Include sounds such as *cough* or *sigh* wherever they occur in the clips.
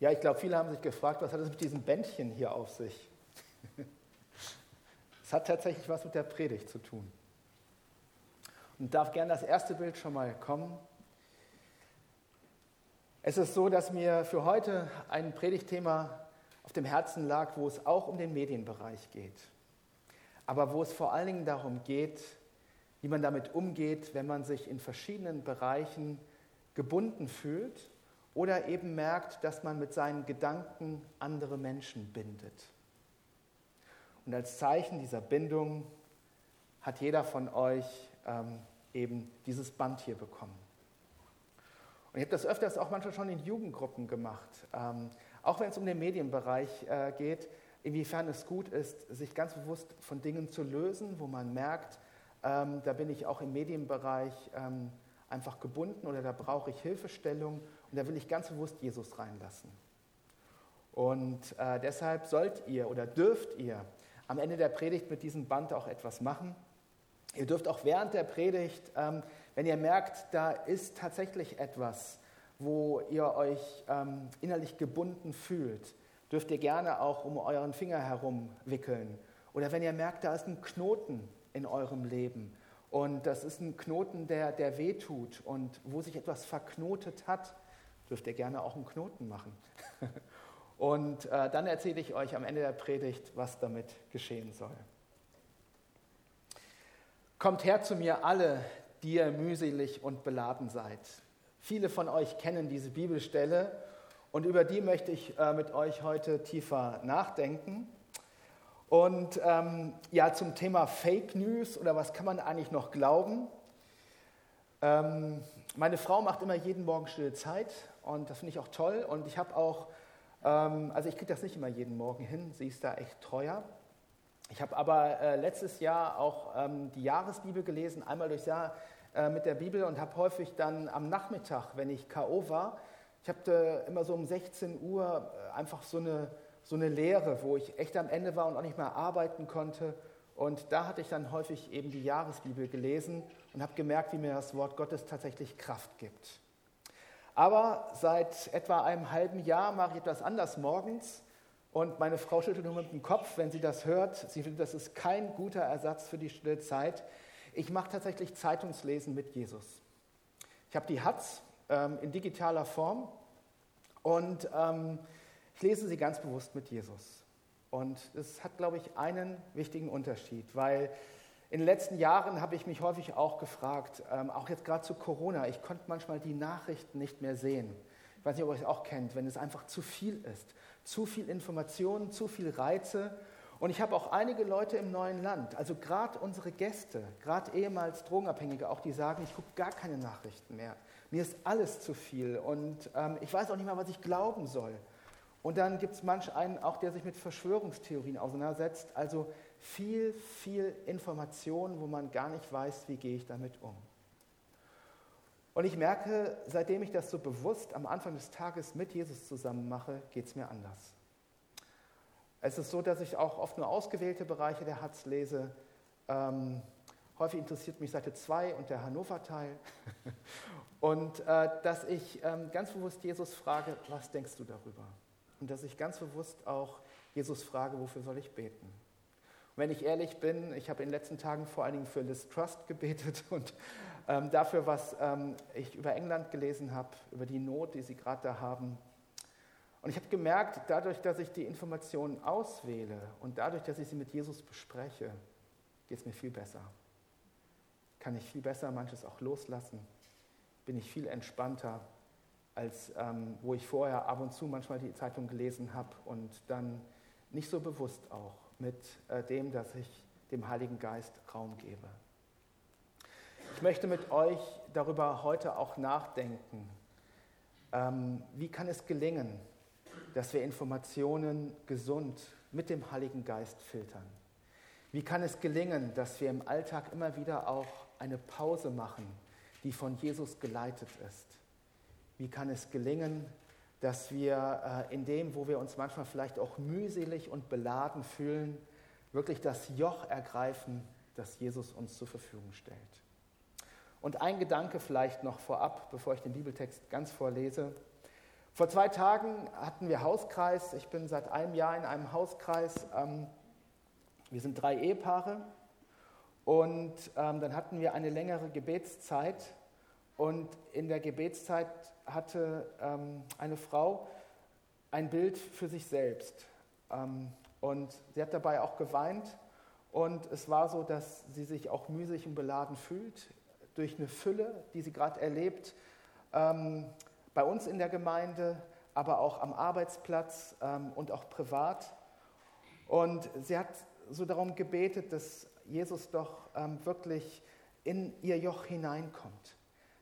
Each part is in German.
Ja, ich glaube, viele haben sich gefragt, was hat es mit diesem Bändchen hier auf sich? *laughs* Es hat tatsächlich was mit der Predigt zu tun. Und darf gerne das erste Bild schon mal kommen. Es ist so, dass mir für heute ein Predigtthema auf dem Herzen lag, wo es auch um den Medienbereich geht. Aber wo es vor allen Dingen darum geht, wie man damit umgeht, wenn man sich in verschiedenen Bereichen gebunden fühlt oder eben merkt, dass man mit seinen Gedanken andere Menschen bindet. Und als Zeichen dieser Bindung hat jeder von euch ähm, eben dieses Band hier bekommen. Und ich habe das öfters auch manchmal schon in Jugendgruppen gemacht, ähm, auch wenn es um den Medienbereich äh, geht, inwiefern es gut ist, sich ganz bewusst von Dingen zu lösen, wo man merkt, ähm, da bin ich auch im Medienbereich ähm, einfach gebunden oder da brauche ich Hilfestellung und da will ich ganz bewusst Jesus reinlassen. Und äh, deshalb sollt ihr oder dürft ihr am Ende der Predigt mit diesem Band auch etwas machen. Ihr dürft auch während der Predigt, ähm, wenn ihr merkt, da ist tatsächlich etwas, wo ihr euch ähm, innerlich gebunden fühlt, dürft ihr gerne auch um euren Finger herum wickeln. Oder wenn ihr merkt, da ist ein Knoten in eurem Leben und das ist ein Knoten, der, der wehtut und wo sich etwas verknotet hat, dürft ihr gerne auch einen Knoten machen. *laughs* Und äh, dann erzähle ich euch am Ende der Predigt, was damit geschehen soll. Kommt her zu mir alle, die ihr mühselig und beladen seid. Viele von euch kennen diese Bibelstelle und über die möchte ich äh, mit euch heute tiefer nachdenken. Und ähm, ja, zum Thema Fake News oder was kann man eigentlich noch glauben? Ähm, meine Frau macht immer jeden Morgen stille Zeit und das finde ich auch toll. Und ich habe auch ähm, also ich kriege das nicht immer jeden Morgen hin, sie ist da echt treuer. Ich habe aber äh, letztes Jahr auch ähm, die Jahresbibel gelesen, einmal durchs Jahr äh, mit der Bibel und habe häufig dann am Nachmittag, wenn ich K.O. war, ich habe immer so um 16 Uhr äh, einfach so eine, so eine Lehre, wo ich echt am Ende war und auch nicht mehr arbeiten konnte. Und da hatte ich dann häufig eben die Jahresbibel gelesen und habe gemerkt, wie mir das Wort Gottes tatsächlich Kraft gibt. Aber seit etwa einem halben Jahr mache ich etwas anders morgens. Und meine Frau schüttelt nur mit dem Kopf, wenn sie das hört. Sie findet, das ist kein guter Ersatz für die stille Zeit. Ich mache tatsächlich Zeitungslesen mit Jesus. Ich habe die Hatz ähm, in digitaler Form und ähm, ich lese sie ganz bewusst mit Jesus. Und es hat, glaube ich, einen wichtigen Unterschied, weil in den letzten Jahren habe ich mich häufig auch gefragt, ähm, auch jetzt gerade zu Corona, ich konnte manchmal die Nachrichten nicht mehr sehen. Ich weiß nicht, ob ihr es auch kennt, wenn es einfach zu viel ist. Zu viel Informationen, zu viel Reize. Und ich habe auch einige Leute im neuen Land, also gerade unsere Gäste, gerade ehemals Drogenabhängige, auch die sagen, ich gucke gar keine Nachrichten mehr. Mir ist alles zu viel und ähm, ich weiß auch nicht mehr, was ich glauben soll. Und dann gibt es manch einen auch, der sich mit Verschwörungstheorien auseinandersetzt. Also viel, viel Information, wo man gar nicht weiß, wie gehe ich damit um. Und ich merke, seitdem ich das so bewusst am Anfang des Tages mit Jesus zusammen mache, geht es mir anders. Es ist so, dass ich auch oft nur ausgewählte Bereiche der Hatz lese. Ähm, häufig interessiert mich Seite 2 und der Hannover-Teil. *laughs* und äh, dass ich ähm, ganz bewusst Jesus frage, was denkst du darüber? Und dass ich ganz bewusst auch Jesus frage, wofür soll ich beten? wenn ich ehrlich bin, ich habe in den letzten Tagen vor allen Dingen für Liz Trust gebetet *laughs* und ähm, dafür, was ähm, ich über England gelesen habe, über die Not, die sie gerade da haben. Und ich habe gemerkt, dadurch, dass ich die Informationen auswähle und dadurch, dass ich sie mit Jesus bespreche, geht es mir viel besser. Kann ich viel besser manches auch loslassen, bin ich viel entspannter, als ähm, wo ich vorher ab und zu manchmal die Zeitung gelesen habe und dann nicht so bewusst auch mit äh, dem, dass ich dem Heiligen Geist Raum gebe. Ich möchte mit euch darüber heute auch nachdenken. Ähm, wie kann es gelingen, dass wir Informationen gesund mit dem Heiligen Geist filtern? Wie kann es gelingen, dass wir im Alltag immer wieder auch eine Pause machen, die von Jesus geleitet ist? Wie kann es gelingen, dass wir äh, in dem, wo wir uns manchmal vielleicht auch mühselig und beladen fühlen, wirklich das Joch ergreifen, das Jesus uns zur Verfügung stellt. Und ein Gedanke vielleicht noch vorab, bevor ich den Bibeltext ganz vorlese. Vor zwei Tagen hatten wir Hauskreis. Ich bin seit einem Jahr in einem Hauskreis. Ähm, wir sind drei Ehepaare. Und ähm, dann hatten wir eine längere Gebetszeit. Und in der Gebetszeit hatte ähm, eine Frau ein Bild für sich selbst. Ähm, und sie hat dabei auch geweint. Und es war so, dass sie sich auch müßig und beladen fühlt durch eine Fülle, die sie gerade erlebt, ähm, bei uns in der Gemeinde, aber auch am Arbeitsplatz ähm, und auch privat. Und sie hat so darum gebetet, dass Jesus doch ähm, wirklich in ihr Joch hineinkommt,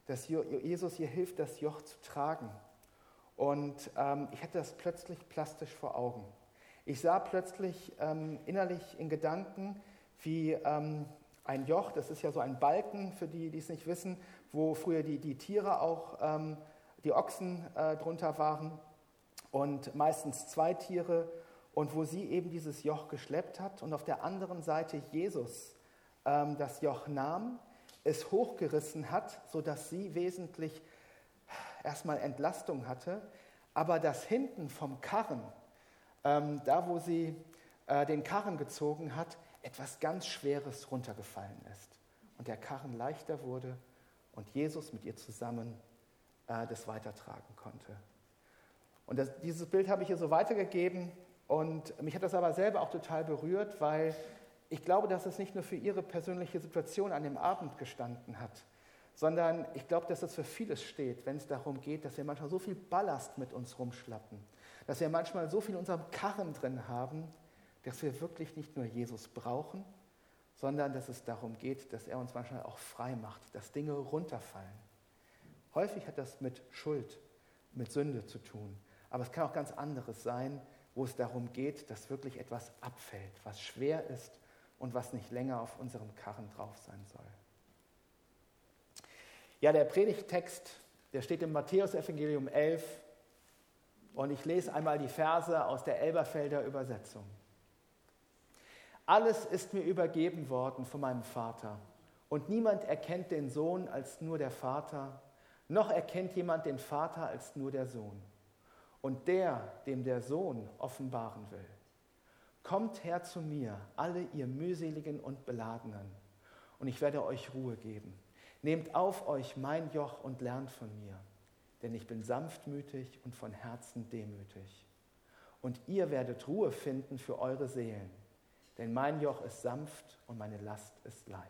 dass Jesus ihr hilft, das Joch zu tragen. Und ähm, ich hatte das plötzlich plastisch vor Augen. Ich sah plötzlich ähm, innerlich in Gedanken, wie ähm, ein Joch, das ist ja so ein Balken, für die, die es nicht wissen, wo früher die, die Tiere auch, ähm, die Ochsen äh, drunter waren und meistens zwei Tiere und wo sie eben dieses Joch geschleppt hat und auf der anderen Seite Jesus ähm, das Joch nahm, es hochgerissen hat, sodass sie wesentlich erstmal Entlastung hatte, aber das hinten vom Karren, ähm, da wo sie äh, den Karren gezogen hat, etwas ganz Schweres runtergefallen ist und der Karren leichter wurde und Jesus mit ihr zusammen äh, das weitertragen konnte. Und das, dieses Bild habe ich ihr so weitergegeben und mich hat das aber selber auch total berührt, weil ich glaube, dass es nicht nur für ihre persönliche Situation an dem Abend gestanden hat, sondern ich glaube, dass es für vieles steht, wenn es darum geht, dass wir manchmal so viel Ballast mit uns rumschlappen, dass wir manchmal so viel in unserem Karren drin haben, dass wir wirklich nicht nur Jesus brauchen, sondern dass es darum geht, dass er uns manchmal auch frei macht, dass Dinge runterfallen. Häufig hat das mit Schuld, mit Sünde zu tun. Aber es kann auch ganz anderes sein, wo es darum geht, dass wirklich etwas abfällt, was schwer ist und was nicht länger auf unserem Karren drauf sein soll. Ja, der Predigttext, der steht im Matthäus-Evangelium 11 und ich lese einmal die Verse aus der Elberfelder Übersetzung. Alles ist mir übergeben worden von meinem Vater. Und niemand erkennt den Sohn als nur der Vater, noch erkennt jemand den Vater als nur der Sohn. Und der, dem der Sohn offenbaren will. Kommt her zu mir, alle ihr mühseligen und beladenen, und ich werde euch Ruhe geben. Nehmt auf euch mein Joch und lernt von mir, denn ich bin sanftmütig und von Herzen demütig. Und ihr werdet Ruhe finden für eure Seelen denn mein Joch ist sanft und meine Last ist leicht.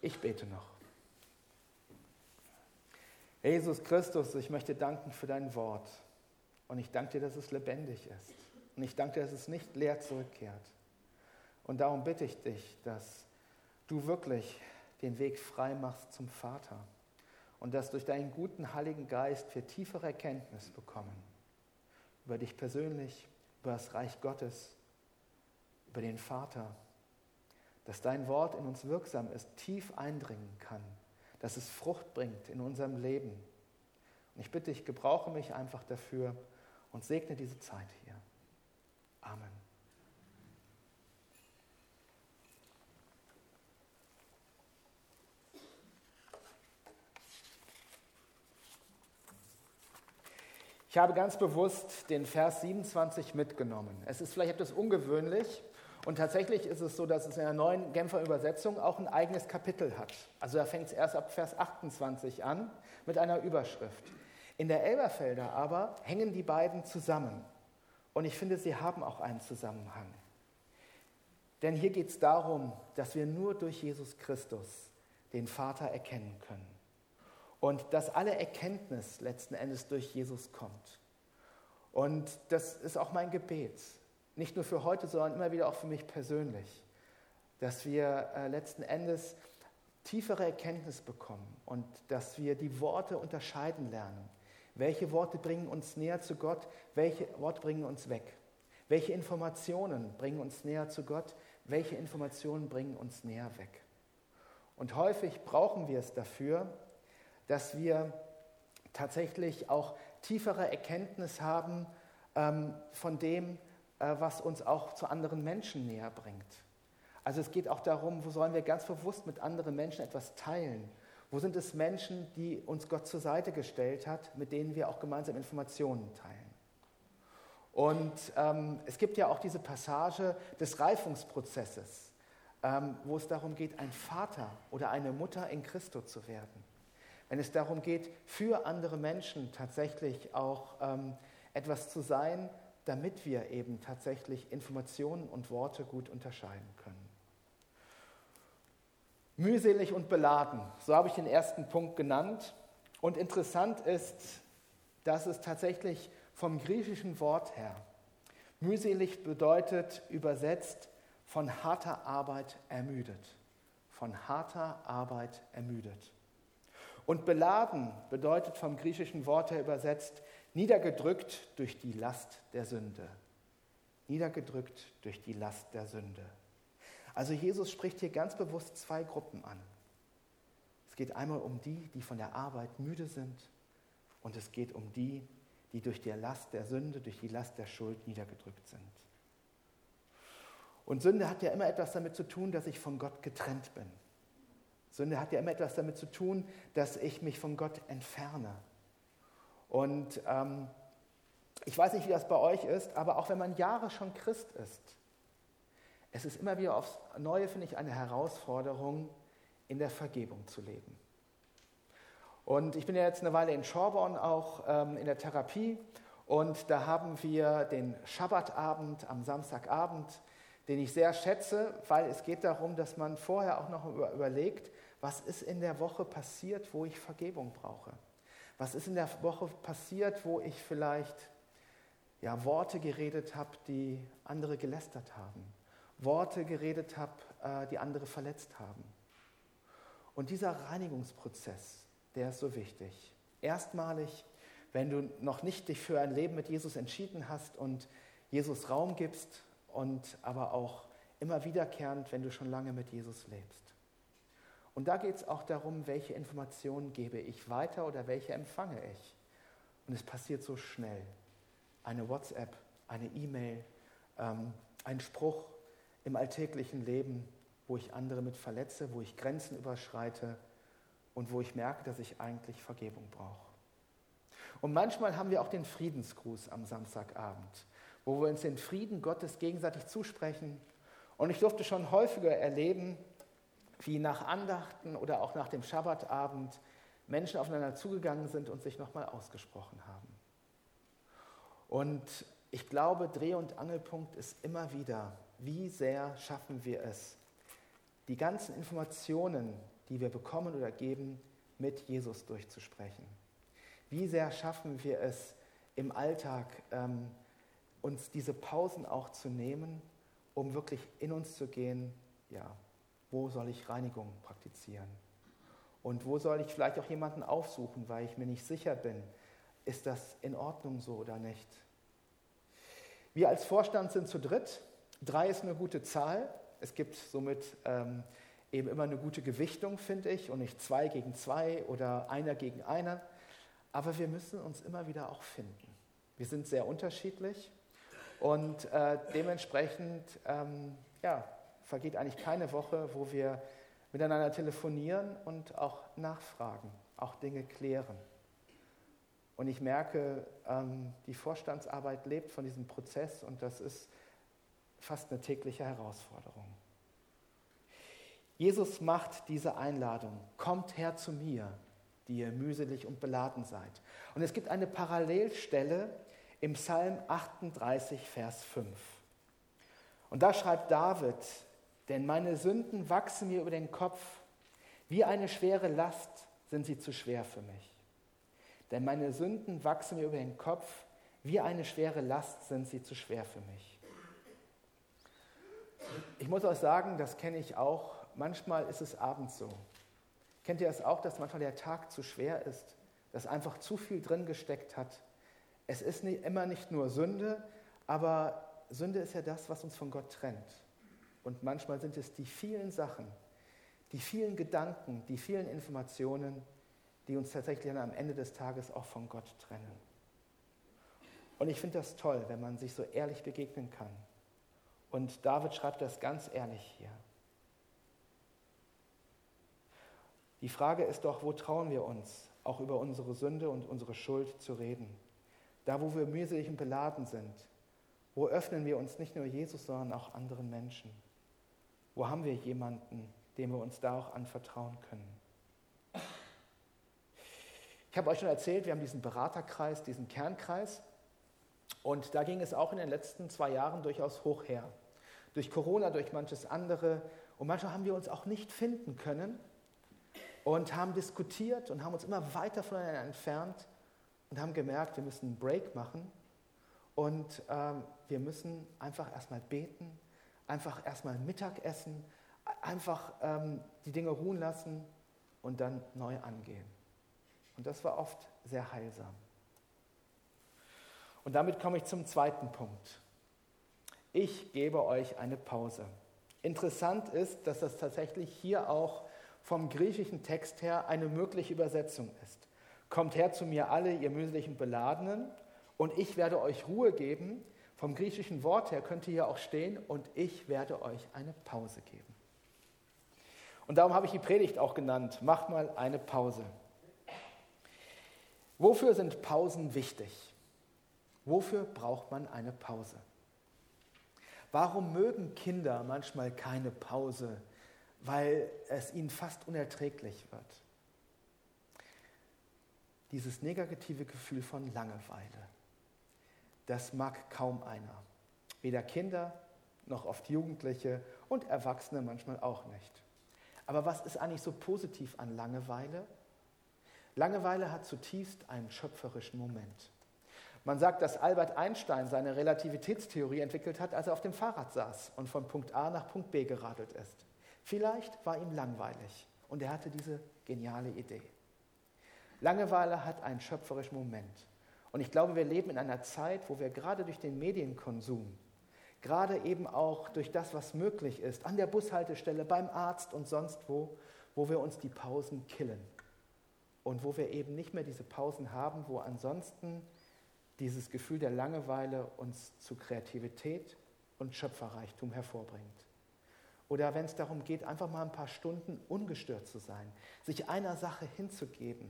Ich bete noch. Jesus Christus, ich möchte danken für dein Wort. Und ich danke dir, dass es lebendig ist. Und ich danke dass es nicht leer zurückkehrt. Und darum bitte ich dich, dass du wirklich den Weg frei machst zum Vater. Und dass durch deinen guten Heiligen Geist wir tiefere Erkenntnis bekommen. Über dich persönlich, über das Reich Gottes, über den Vater, dass dein Wort in uns wirksam ist, tief eindringen kann, dass es Frucht bringt in unserem Leben. Und ich bitte dich, gebrauche mich einfach dafür und segne diese Zeit hier. Amen. Ich habe ganz bewusst den Vers 27 mitgenommen. Es ist vielleicht etwas ungewöhnlich und tatsächlich ist es so, dass es in der neuen Genfer Übersetzung auch ein eigenes Kapitel hat. Also da fängt es erst ab Vers 28 an mit einer Überschrift. In der Elberfelder aber hängen die beiden zusammen. Und ich finde, sie haben auch einen Zusammenhang. Denn hier geht es darum, dass wir nur durch Jesus Christus den Vater erkennen können. Und dass alle Erkenntnis letzten Endes durch Jesus kommt. Und das ist auch mein Gebet. Nicht nur für heute, sondern immer wieder auch für mich persönlich. Dass wir äh, letzten Endes tiefere Erkenntnis bekommen und dass wir die Worte unterscheiden lernen. Welche Worte bringen uns näher zu Gott? Welche Worte bringen uns weg? Welche Informationen bringen uns näher zu Gott? Welche Informationen bringen uns näher weg? Und häufig brauchen wir es dafür, dass wir tatsächlich auch tiefere Erkenntnis haben ähm, von dem, äh, was uns auch zu anderen Menschen näher bringt. Also es geht auch darum, wo sollen wir ganz bewusst mit anderen Menschen etwas teilen? Wo sind es Menschen, die uns Gott zur Seite gestellt hat, mit denen wir auch gemeinsam Informationen teilen? Und ähm, es gibt ja auch diese Passage des Reifungsprozesses, ähm, wo es darum geht, ein Vater oder eine Mutter in Christo zu werden. Wenn es darum geht, für andere Menschen tatsächlich auch ähm, etwas zu sein, damit wir eben tatsächlich Informationen und Worte gut unterscheiden können. Mühselig und beladen, so habe ich den ersten Punkt genannt. Und interessant ist, dass es tatsächlich vom griechischen Wort her, mühselig bedeutet übersetzt von harter Arbeit ermüdet. Von harter Arbeit ermüdet. Und beladen bedeutet vom griechischen Wort her übersetzt niedergedrückt durch die Last der Sünde. Niedergedrückt durch die Last der Sünde. Also Jesus spricht hier ganz bewusst zwei Gruppen an. Es geht einmal um die, die von der Arbeit müde sind und es geht um die, die durch die Last der Sünde, durch die Last der Schuld niedergedrückt sind. Und Sünde hat ja immer etwas damit zu tun, dass ich von Gott getrennt bin. Sünde hat ja immer etwas damit zu tun, dass ich mich von Gott entferne. Und ähm, ich weiß nicht, wie das bei euch ist, aber auch wenn man Jahre schon Christ ist, es ist immer wieder aufs Neue, finde ich, eine Herausforderung, in der Vergebung zu leben. Und ich bin ja jetzt eine Weile in Schorborn auch ähm, in der Therapie und da haben wir den Schabbatabend am Samstagabend, den ich sehr schätze, weil es geht darum, dass man vorher auch noch überlegt, was ist in der Woche passiert, wo ich Vergebung brauche. Was ist in der Woche passiert, wo ich vielleicht ja, Worte geredet habe, die andere gelästert haben. Worte geredet habe, äh, die andere verletzt haben. Und dieser Reinigungsprozess, der ist so wichtig. Erstmalig, wenn du noch nicht dich für ein Leben mit Jesus entschieden hast und Jesus Raum gibst und aber auch immer wiederkehrend, wenn du schon lange mit Jesus lebst. Und da geht es auch darum, welche Informationen gebe ich weiter oder welche empfange ich. Und es passiert so schnell. Eine WhatsApp, eine E-Mail, ähm, ein Spruch im alltäglichen Leben, wo ich andere mit verletze, wo ich Grenzen überschreite, und wo ich merke, dass ich eigentlich Vergebung brauche. Und manchmal haben wir auch den Friedensgruß am Samstagabend, wo wir uns den Frieden Gottes gegenseitig zusprechen. Und ich durfte schon häufiger erleben, wie nach Andachten oder auch nach dem Schabbatabend Menschen aufeinander zugegangen sind und sich nochmal ausgesprochen haben. Und ich glaube, Dreh- und Angelpunkt ist immer wieder, wie sehr schaffen wir es, die ganzen Informationen, die wir bekommen oder geben, mit Jesus durchzusprechen. Wie sehr schaffen wir es im Alltag, ähm, uns diese Pausen auch zu nehmen, um wirklich in uns zu gehen, ja, wo soll ich Reinigung praktizieren? Und wo soll ich vielleicht auch jemanden aufsuchen, weil ich mir nicht sicher bin, ist das in Ordnung so oder nicht? Wir als Vorstand sind zu dritt. Drei ist eine gute Zahl. Es gibt somit ähm, eben immer eine gute Gewichtung, finde ich, und nicht zwei gegen zwei oder einer gegen einer. Aber wir müssen uns immer wieder auch finden. Wir sind sehr unterschiedlich und äh, dementsprechend ähm, ja, vergeht eigentlich keine Woche, wo wir miteinander telefonieren und auch nachfragen, auch Dinge klären. Und ich merke, ähm, die Vorstandsarbeit lebt von diesem Prozess und das ist fast eine tägliche Herausforderung. Jesus macht diese Einladung, kommt her zu mir, die ihr mühselig und beladen seid. Und es gibt eine Parallelstelle im Psalm 38, Vers 5. Und da schreibt David, denn meine Sünden wachsen mir über den Kopf, wie eine schwere Last sind sie zu schwer für mich. Denn meine Sünden wachsen mir über den Kopf, wie eine schwere Last sind sie zu schwer für mich. Ich muss euch sagen, das kenne ich auch manchmal ist es abends so. Kennt ihr es das auch, dass manchmal der Tag zu schwer ist, dass einfach zu viel drin gesteckt hat? Es ist nicht, immer nicht nur Sünde, aber Sünde ist ja das, was uns von Gott trennt. Und manchmal sind es die vielen Sachen, die vielen Gedanken, die vielen Informationen, die uns tatsächlich am Ende des Tages auch von Gott trennen. Und ich finde das toll, wenn man sich so ehrlich begegnen kann. Und David schreibt das ganz ehrlich hier. Die Frage ist doch, wo trauen wir uns, auch über unsere Sünde und unsere Schuld zu reden? Da, wo wir mühselig und beladen sind, wo öffnen wir uns nicht nur Jesus, sondern auch anderen Menschen? Wo haben wir jemanden, dem wir uns da auch anvertrauen können? Ich habe euch schon erzählt, wir haben diesen Beraterkreis, diesen Kernkreis. Und da ging es auch in den letzten zwei Jahren durchaus hoch her. Durch Corona, durch manches andere. Und manchmal haben wir uns auch nicht finden können und haben diskutiert und haben uns immer weiter voneinander entfernt und haben gemerkt, wir müssen einen Break machen und ähm, wir müssen einfach erstmal beten, einfach erstmal Mittag essen, einfach ähm, die Dinge ruhen lassen und dann neu angehen. Und das war oft sehr heilsam. Und damit komme ich zum zweiten Punkt. Ich gebe euch eine Pause. Interessant ist, dass das tatsächlich hier auch vom griechischen Text her eine mögliche Übersetzung ist. Kommt her zu mir alle, ihr mühseligen Beladenen, und ich werde euch Ruhe geben. Vom griechischen Wort her könnte hier auch stehen, und ich werde euch eine Pause geben. Und darum habe ich die Predigt auch genannt, macht mal eine Pause. Wofür sind Pausen wichtig? Wofür braucht man eine Pause? Warum mögen Kinder manchmal keine Pause? Weil es ihnen fast unerträglich wird. Dieses negative Gefühl von Langeweile, das mag kaum einer. Weder Kinder noch oft Jugendliche und Erwachsene manchmal auch nicht. Aber was ist eigentlich so positiv an Langeweile? Langeweile hat zutiefst einen schöpferischen Moment. Man sagt, dass Albert Einstein seine Relativitätstheorie entwickelt hat, als er auf dem Fahrrad saß und von Punkt A nach Punkt B geradelt ist. Vielleicht war ihm langweilig und er hatte diese geniale Idee. Langeweile hat einen schöpferischen Moment. Und ich glaube, wir leben in einer Zeit, wo wir gerade durch den Medienkonsum, gerade eben auch durch das, was möglich ist, an der Bushaltestelle, beim Arzt und sonst wo, wo wir uns die Pausen killen und wo wir eben nicht mehr diese Pausen haben, wo ansonsten dieses Gefühl der Langeweile uns zu Kreativität und Schöpferreichtum hervorbringt. Oder wenn es darum geht, einfach mal ein paar Stunden ungestört zu sein, sich einer Sache hinzugeben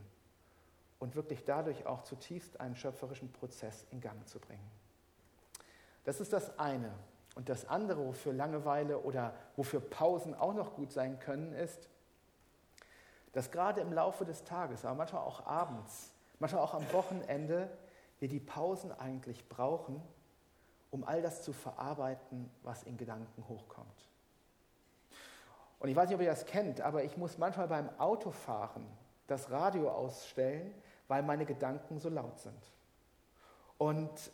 und wirklich dadurch auch zutiefst einen schöpferischen Prozess in Gang zu bringen. Das ist das eine. Und das andere, wofür Langeweile oder wofür Pausen auch noch gut sein können, ist, dass gerade im Laufe des Tages, aber manchmal auch abends, manchmal auch am Wochenende, wir die Pausen eigentlich brauchen, um all das zu verarbeiten, was in Gedanken hochkommt. Und ich weiß nicht, ob ihr das kennt, aber ich muss manchmal beim Autofahren das Radio ausstellen, weil meine Gedanken so laut sind. Und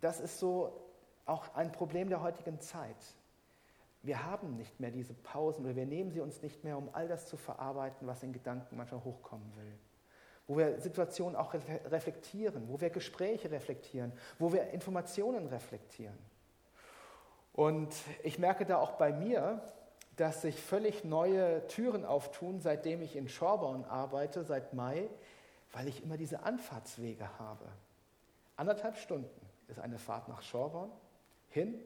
das ist so auch ein Problem der heutigen Zeit wir haben nicht mehr diese Pausen oder wir nehmen sie uns nicht mehr, um all das zu verarbeiten, was in Gedanken manchmal hochkommen will. Wo wir Situationen auch reflektieren, wo wir Gespräche reflektieren, wo wir Informationen reflektieren. Und ich merke da auch bei mir, dass sich völlig neue Türen auftun, seitdem ich in Schorborn arbeite, seit Mai, weil ich immer diese Anfahrtswege habe. Anderthalb Stunden ist eine Fahrt nach Schorborn hin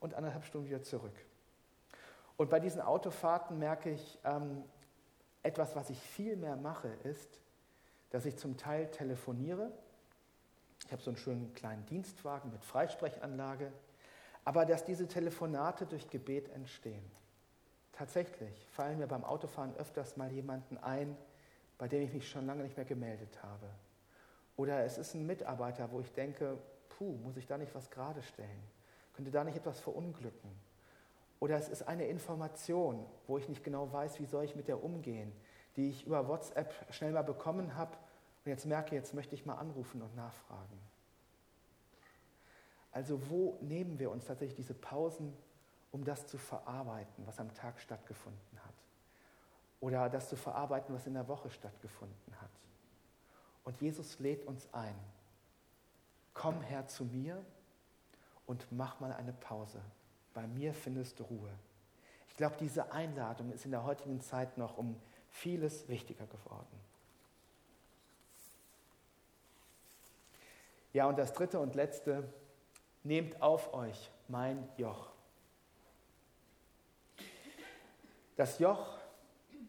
und anderthalb Stunden wieder zurück. Und bei diesen Autofahrten merke ich, ähm, etwas, was ich viel mehr mache, ist, dass ich zum Teil telefoniere. Ich habe so einen schönen kleinen Dienstwagen mit Freisprechanlage, aber dass diese Telefonate durch Gebet entstehen. Tatsächlich fallen mir beim Autofahren öfters mal jemanden ein, bei dem ich mich schon lange nicht mehr gemeldet habe. Oder es ist ein Mitarbeiter, wo ich denke, puh, muss ich da nicht was gerade stellen? Könnte da nicht etwas verunglücken? Oder es ist eine Information, wo ich nicht genau weiß, wie soll ich mit der umgehen, die ich über WhatsApp schnell mal bekommen habe und jetzt merke, jetzt möchte ich mal anrufen und nachfragen. Also wo nehmen wir uns tatsächlich diese Pausen, um das zu verarbeiten, was am Tag stattgefunden hat? Oder das zu verarbeiten, was in der Woche stattgefunden hat? Und Jesus lädt uns ein. Komm her zu mir und mach mal eine Pause bei mir findest du Ruhe. Ich glaube, diese Einladung ist in der heutigen Zeit noch um vieles wichtiger geworden. Ja, und das dritte und letzte, nehmt auf euch mein Joch. Das Joch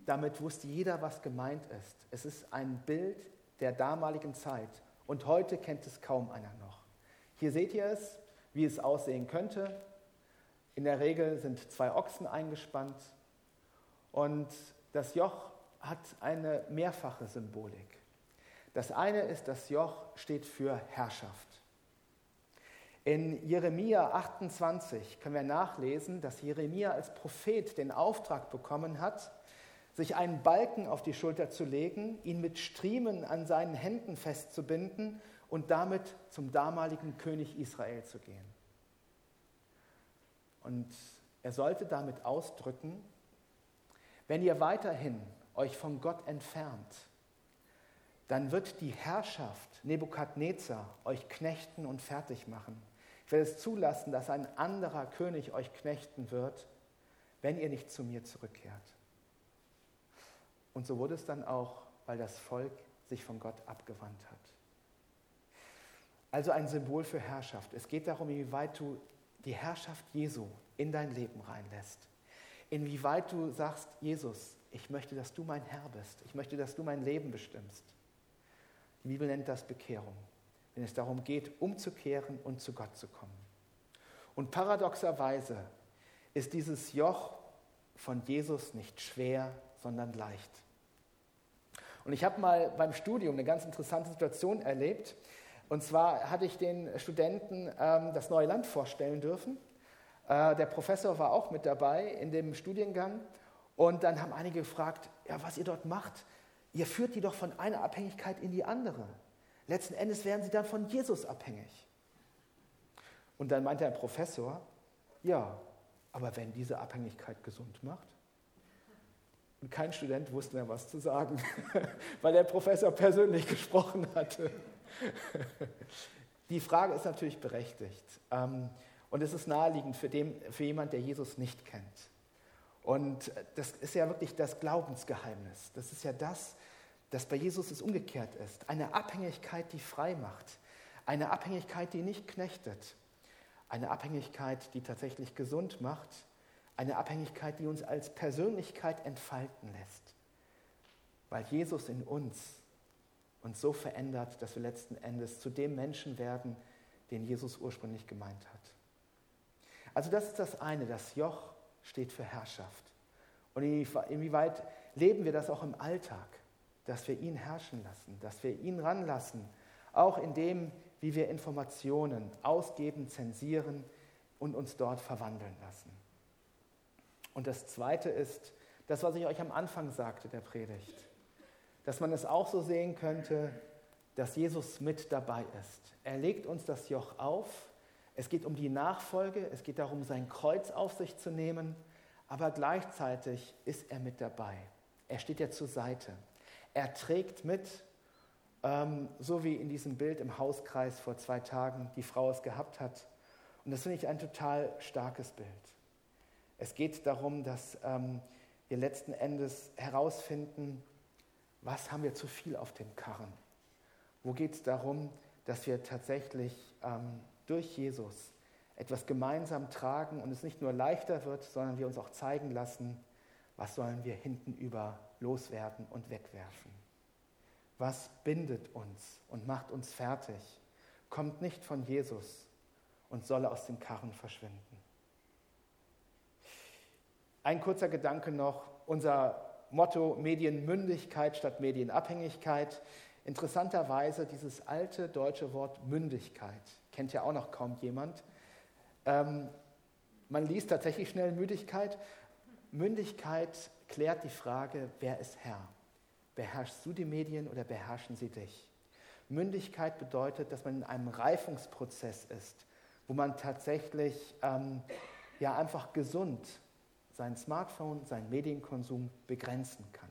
damit wusste jeder, was gemeint ist. Es ist ein Bild der damaligen Zeit und heute kennt es kaum einer noch. Hier seht ihr es, wie es aussehen könnte. In der Regel sind zwei Ochsen eingespannt und das Joch hat eine mehrfache Symbolik. Das eine ist, das Joch steht für Herrschaft. In Jeremia 28 können wir nachlesen, dass Jeremia als Prophet den Auftrag bekommen hat, sich einen Balken auf die Schulter zu legen, ihn mit Striemen an seinen Händen festzubinden und damit zum damaligen König Israel zu gehen. Und er sollte damit ausdrücken, wenn ihr weiterhin euch von Gott entfernt, dann wird die Herrschaft Nebukadnezar euch knechten und fertig machen. Ich werde es zulassen, dass ein anderer König euch knechten wird, wenn ihr nicht zu mir zurückkehrt. Und so wurde es dann auch, weil das Volk sich von Gott abgewandt hat. Also ein Symbol für Herrschaft. Es geht darum, inwieweit du die Herrschaft Jesu in dein Leben reinlässt. Inwieweit du sagst, Jesus, ich möchte, dass du mein Herr bist. Ich möchte, dass du mein Leben bestimmst. Die Bibel nennt das Bekehrung, wenn es darum geht, umzukehren und zu Gott zu kommen. Und paradoxerweise ist dieses Joch von Jesus nicht schwer, sondern leicht. Und ich habe mal beim Studium eine ganz interessante Situation erlebt. Und zwar hatte ich den Studenten ähm, das neue Land vorstellen dürfen. Äh, der Professor war auch mit dabei in dem Studiengang. Und dann haben einige gefragt, ja, was ihr dort macht. Ihr führt die doch von einer Abhängigkeit in die andere. Letzten Endes werden sie dann von Jesus abhängig. Und dann meinte der Professor, ja, aber wenn diese Abhängigkeit gesund macht? Und kein Student wusste mehr, was zu sagen, *laughs* weil der Professor persönlich *laughs* gesprochen hatte. Die Frage ist natürlich berechtigt. Ähm, und es ist naheliegend für, dem, für jemand, der Jesus nicht kennt. Und das ist ja wirklich das Glaubensgeheimnis. Das ist ja das, dass bei Jesus es umgekehrt ist. Eine Abhängigkeit, die frei macht. Eine Abhängigkeit, die nicht knechtet. Eine Abhängigkeit, die tatsächlich gesund macht. Eine Abhängigkeit, die uns als Persönlichkeit entfalten lässt. Weil Jesus in uns uns so verändert, dass wir letzten Endes zu dem Menschen werden, den Jesus ursprünglich gemeint hat. Also das ist das eine, das Joch steht für Herrschaft. Und inwieweit leben wir das auch im Alltag, dass wir ihn herrschen lassen, dass wir ihn ranlassen, auch in dem, wie wir Informationen ausgeben, zensieren und uns dort verwandeln lassen. Und das Zweite ist das, was ich euch am Anfang sagte der Predigt, dass man es auch so sehen könnte, dass Jesus mit dabei ist. Er legt uns das Joch auf. Es geht um die Nachfolge, es geht darum, sein Kreuz auf sich zu nehmen aber gleichzeitig ist er mit dabei. Er steht ja zur Seite. Er trägt mit, ähm, so wie in diesem Bild im Hauskreis vor zwei Tagen die Frau es gehabt hat. Und das finde ich ein total starkes Bild. Es geht darum, dass ähm, wir letzten Endes herausfinden, was haben wir zu viel auf dem Karren? Wo geht es darum, dass wir tatsächlich ähm, durch Jesus etwas gemeinsam tragen und es nicht nur leichter wird, sondern wir uns auch zeigen lassen, was sollen wir hintenüber loswerden und wegwerfen. Was bindet uns und macht uns fertig, kommt nicht von Jesus und solle aus dem Karren verschwinden. Ein kurzer Gedanke noch, unser Motto Medienmündigkeit statt Medienabhängigkeit. Interessanterweise dieses alte deutsche Wort Mündigkeit kennt ja auch noch kaum jemand. Ähm, man liest tatsächlich schnell Müdigkeit. Mündigkeit klärt die Frage, wer ist Herr? Beherrschst du die Medien oder beherrschen sie dich? Mündigkeit bedeutet, dass man in einem Reifungsprozess ist, wo man tatsächlich ähm, ja einfach gesund sein Smartphone, seinen Medienkonsum begrenzen kann.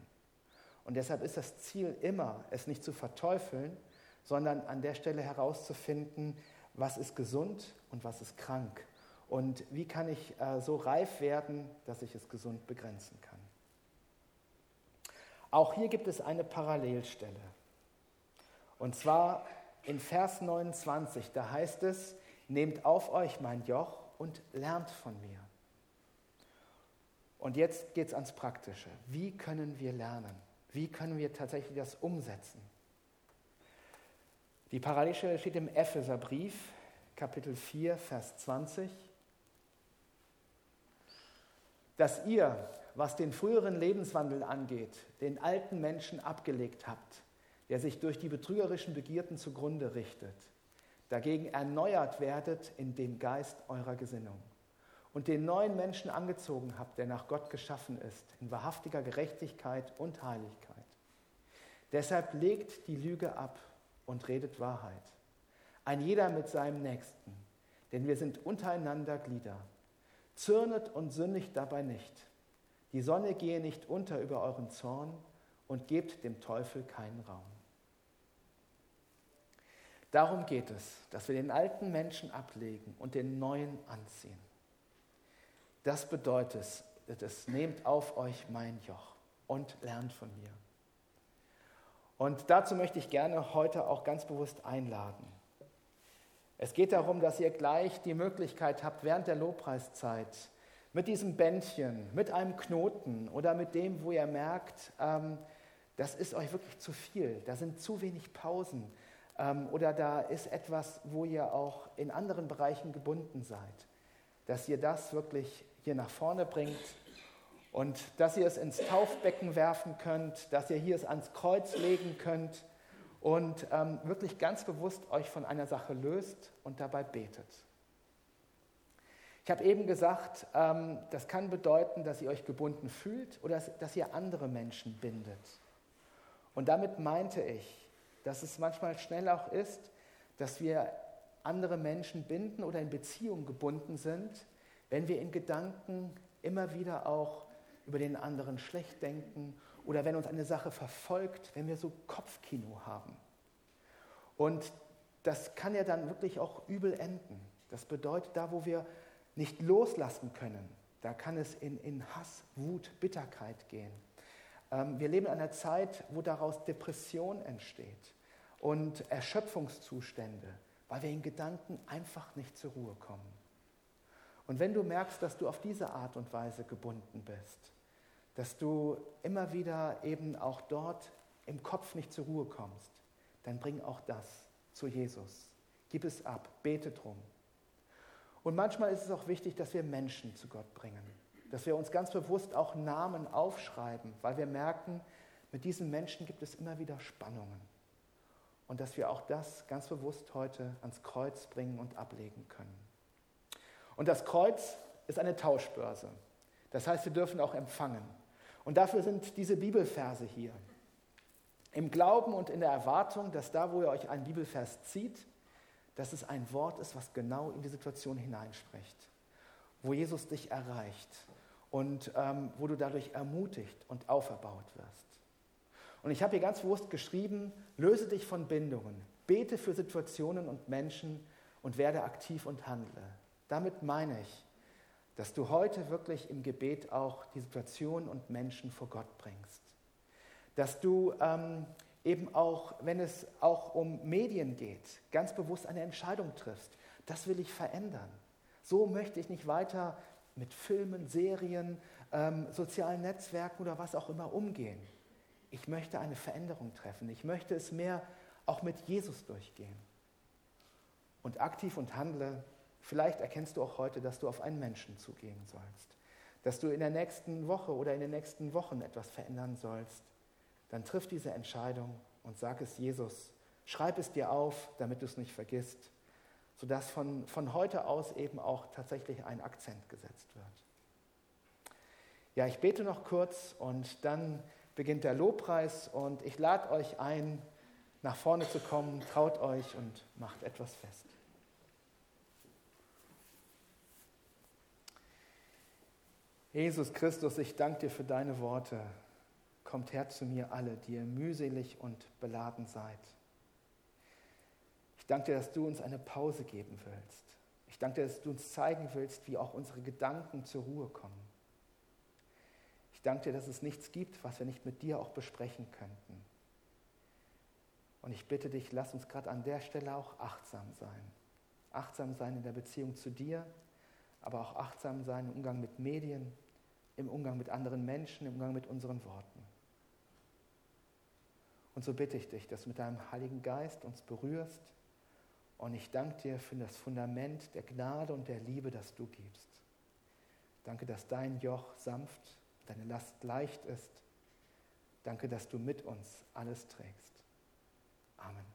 Und deshalb ist das Ziel immer, es nicht zu verteufeln, sondern an der Stelle herauszufinden, was ist gesund und was ist krank. Und wie kann ich äh, so reif werden, dass ich es gesund begrenzen kann. Auch hier gibt es eine Parallelstelle. Und zwar in Vers 29, da heißt es, nehmt auf euch mein Joch und lernt von mir. Und jetzt geht es ans Praktische. Wie können wir lernen? Wie können wir tatsächlich das umsetzen? Die Parallelstelle steht im Epheserbrief, Kapitel 4, Vers 20. Dass ihr, was den früheren Lebenswandel angeht, den alten Menschen abgelegt habt, der sich durch die betrügerischen Begierden zugrunde richtet, dagegen erneuert werdet in dem Geist eurer Gesinnung und den neuen Menschen angezogen habt, der nach Gott geschaffen ist, in wahrhaftiger Gerechtigkeit und Heiligkeit. Deshalb legt die Lüge ab und redet Wahrheit. Ein jeder mit seinem Nächsten, denn wir sind untereinander Glieder. Zürnet und sündigt dabei nicht. Die Sonne gehe nicht unter über euren Zorn und gebt dem Teufel keinen Raum. Darum geht es, dass wir den alten Menschen ablegen und den neuen anziehen. Das bedeutet es, nehmt auf euch mein Joch und lernt von mir. Und dazu möchte ich gerne heute auch ganz bewusst einladen. Es geht darum, dass ihr gleich die Möglichkeit habt, während der Lobpreiszeit mit diesem Bändchen, mit einem Knoten oder mit dem, wo ihr merkt, ähm, das ist euch wirklich zu viel, da sind zu wenig Pausen ähm, oder da ist etwas, wo ihr auch in anderen Bereichen gebunden seid, dass ihr das wirklich hier nach vorne bringt und dass ihr es ins Taufbecken werfen könnt, dass ihr hier es ans Kreuz legen könnt und ähm, wirklich ganz bewusst euch von einer Sache löst und dabei betet. Ich habe eben gesagt, ähm, das kann bedeuten, dass ihr euch gebunden fühlt oder dass, dass ihr andere Menschen bindet. Und damit meinte ich, dass es manchmal schnell auch ist, dass wir andere Menschen binden oder in Beziehung gebunden sind, wenn wir in Gedanken immer wieder auch über den anderen schlecht denken oder wenn uns eine Sache verfolgt, wenn wir so Kopfkino haben. Und das kann ja dann wirklich auch übel enden. Das bedeutet, da wo wir nicht loslassen können, da kann es in, in Hass, Wut, Bitterkeit gehen. Ähm, wir leben in einer Zeit, wo daraus Depression entsteht und Erschöpfungszustände, weil wir in Gedanken einfach nicht zur Ruhe kommen. Und wenn du merkst, dass du auf diese Art und Weise gebunden bist, dass du immer wieder eben auch dort im Kopf nicht zur Ruhe kommst, dann bring auch das zu Jesus. Gib es ab, bete drum. Und manchmal ist es auch wichtig, dass wir Menschen zu Gott bringen, dass wir uns ganz bewusst auch Namen aufschreiben, weil wir merken, mit diesen Menschen gibt es immer wieder Spannungen. Und dass wir auch das ganz bewusst heute ans Kreuz bringen und ablegen können. Und das Kreuz ist eine Tauschbörse. Das heißt, wir dürfen auch empfangen. Und dafür sind diese Bibelverse hier. Im Glauben und in der Erwartung, dass da, wo ihr euch einen Bibelvers zieht, dass es ein Wort ist, was genau in die Situation hineinspricht, wo Jesus dich erreicht und ähm, wo du dadurch ermutigt und auferbaut wirst. Und ich habe hier ganz bewusst geschrieben, löse dich von Bindungen, bete für Situationen und Menschen und werde aktiv und handle. Damit meine ich, dass du heute wirklich im Gebet auch die Situation und Menschen vor Gott bringst. Dass du ähm, eben auch, wenn es auch um Medien geht, ganz bewusst eine Entscheidung triffst. Das will ich verändern. So möchte ich nicht weiter mit Filmen, Serien, ähm, sozialen Netzwerken oder was auch immer umgehen. Ich möchte eine Veränderung treffen. Ich möchte es mehr auch mit Jesus durchgehen. Und aktiv und handle Vielleicht erkennst du auch heute, dass du auf einen Menschen zugehen sollst, dass du in der nächsten Woche oder in den nächsten Wochen etwas verändern sollst. Dann triff diese Entscheidung und sag es Jesus. Schreib es dir auf, damit du es nicht vergisst, sodass von, von heute aus eben auch tatsächlich ein Akzent gesetzt wird. Ja, ich bete noch kurz und dann beginnt der Lobpreis und ich lade euch ein, nach vorne zu kommen, traut euch und macht etwas fest. Jesus Christus, ich danke dir für deine Worte. Kommt her zu mir alle, die ihr mühselig und beladen seid. Ich danke dir, dass du uns eine Pause geben willst. Ich danke dir, dass du uns zeigen willst, wie auch unsere Gedanken zur Ruhe kommen. Ich danke dir, dass es nichts gibt, was wir nicht mit dir auch besprechen könnten. Und ich bitte dich, lass uns gerade an der Stelle auch achtsam sein. Achtsam sein in der Beziehung zu dir, aber auch achtsam sein im Umgang mit Medien, im Umgang mit anderen Menschen, im Umgang mit unseren Worten. Und so bitte ich dich, dass du mit deinem Heiligen Geist uns berührst. Und ich danke dir für das Fundament der Gnade und der Liebe, das du gibst. Danke, dass dein Joch sanft, deine Last leicht ist. Danke, dass du mit uns alles trägst. Amen.